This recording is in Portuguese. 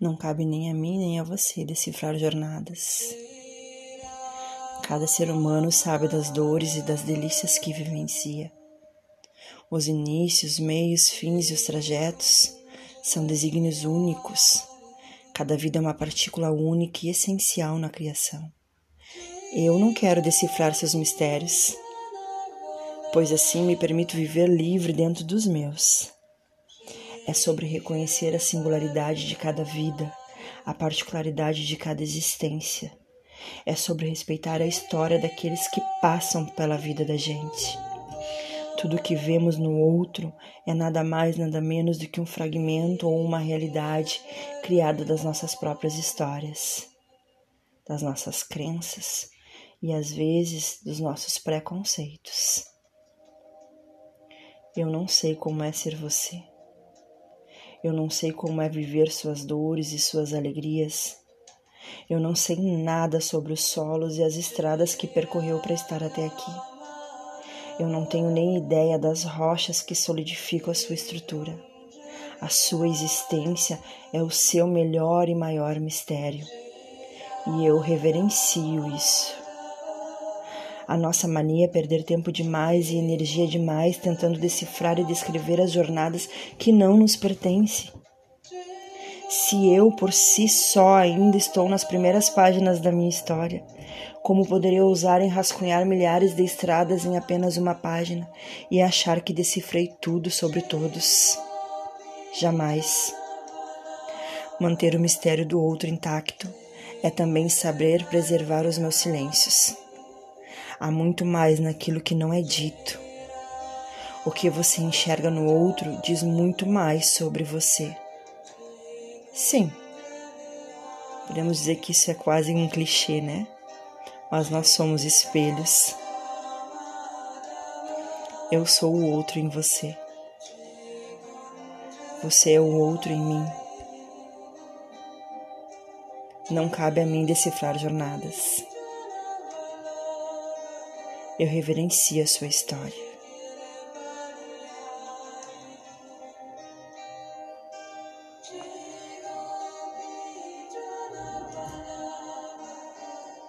Não cabe nem a mim nem a você decifrar jornadas. Cada ser humano sabe das dores e das delícias que vivencia. Os inícios, meios, fins e os trajetos são desígnios únicos. Cada vida é uma partícula única e essencial na criação. Eu não quero decifrar seus mistérios, pois assim me permito viver livre dentro dos meus. É sobre reconhecer a singularidade de cada vida, a particularidade de cada existência. É sobre respeitar a história daqueles que passam pela vida da gente. Tudo que vemos no outro é nada mais, nada menos do que um fragmento ou uma realidade criada das nossas próprias histórias, das nossas crenças e às vezes dos nossos preconceitos. Eu não sei como é ser você. Eu não sei como é viver suas dores e suas alegrias. Eu não sei nada sobre os solos e as estradas que percorreu para estar até aqui. Eu não tenho nem ideia das rochas que solidificam a sua estrutura. A sua existência é o seu melhor e maior mistério. E eu reverencio isso. A nossa mania é perder tempo demais e energia demais tentando decifrar e descrever as jornadas que não nos pertencem. Se eu por si só ainda estou nas primeiras páginas da minha história, como poderia ousar enrascunhar milhares de estradas em apenas uma página e achar que decifrei tudo sobre todos? Jamais. Manter o mistério do outro intacto é também saber preservar os meus silêncios. Há muito mais naquilo que não é dito. O que você enxerga no outro diz muito mais sobre você. Sim, podemos dizer que isso é quase um clichê, né? Mas nós somos espelhos. Eu sou o outro em você. Você é o outro em mim. Não cabe a mim decifrar jornadas eu reverencio a sua história.